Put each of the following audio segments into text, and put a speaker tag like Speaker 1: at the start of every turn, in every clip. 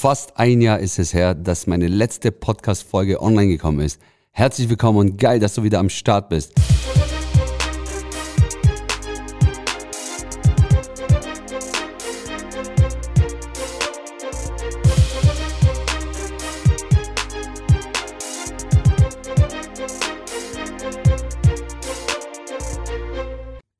Speaker 1: Fast ein Jahr ist es her, dass meine letzte Podcast-Folge online gekommen ist. Herzlich willkommen und geil, dass du wieder am Start bist.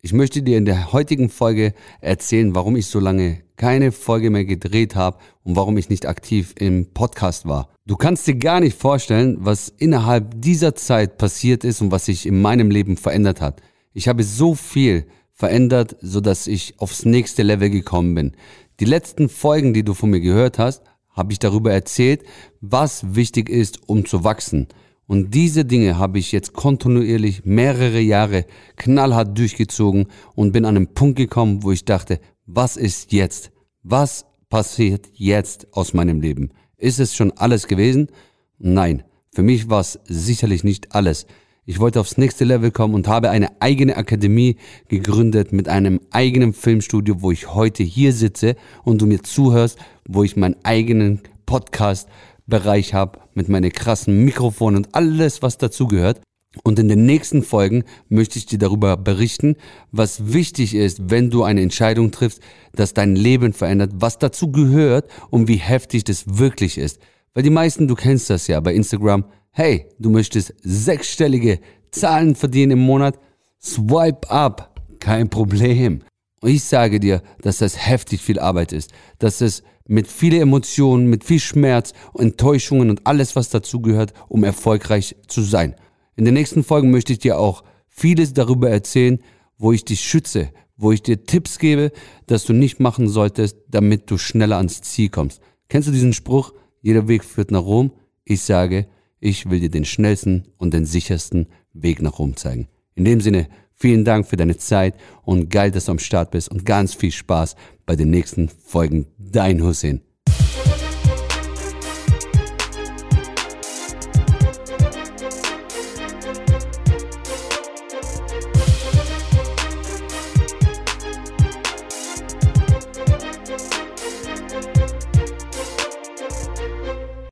Speaker 1: Ich möchte dir in der heutigen Folge erzählen, warum ich so lange keine Folge mehr gedreht habe und warum ich nicht aktiv im Podcast war. Du kannst dir gar nicht vorstellen, was innerhalb dieser Zeit passiert ist und was sich in meinem Leben verändert hat. Ich habe so viel verändert, so dass ich aufs nächste Level gekommen bin. Die letzten Folgen, die du von mir gehört hast, habe ich darüber erzählt, was wichtig ist, um zu wachsen. Und diese Dinge habe ich jetzt kontinuierlich mehrere Jahre knallhart durchgezogen und bin an einen Punkt gekommen, wo ich dachte, was ist jetzt? Was passiert jetzt aus meinem Leben? Ist es schon alles gewesen? Nein, für mich war es sicherlich nicht alles. Ich wollte aufs nächste Level kommen und habe eine eigene Akademie gegründet mit einem eigenen Filmstudio, wo ich heute hier sitze und du mir zuhörst, wo ich meinen eigenen Podcast Bereich habe mit meinen krassen Mikrofonen und alles, was dazugehört. Und in den nächsten Folgen möchte ich dir darüber berichten, was wichtig ist, wenn du eine Entscheidung triffst, dass dein Leben verändert, was dazu gehört und wie heftig das wirklich ist. Weil die meisten, du kennst das ja bei Instagram, hey, du möchtest sechsstellige Zahlen verdienen im Monat, swipe up, kein Problem. Und ich sage dir, dass das heftig viel Arbeit ist, dass es mit vielen Emotionen, mit viel Schmerz, Enttäuschungen und alles, was dazugehört, um erfolgreich zu sein. In den nächsten Folgen möchte ich dir auch vieles darüber erzählen, wo ich dich schütze, wo ich dir Tipps gebe, dass du nicht machen solltest, damit du schneller ans Ziel kommst. Kennst du diesen Spruch? Jeder Weg führt nach Rom. Ich sage, ich will dir den schnellsten und den sichersten Weg nach Rom zeigen. In dem Sinne, vielen Dank für deine Zeit und geil, dass du am Start bist und ganz viel Spaß bei den nächsten Folgen. Dein Hussein.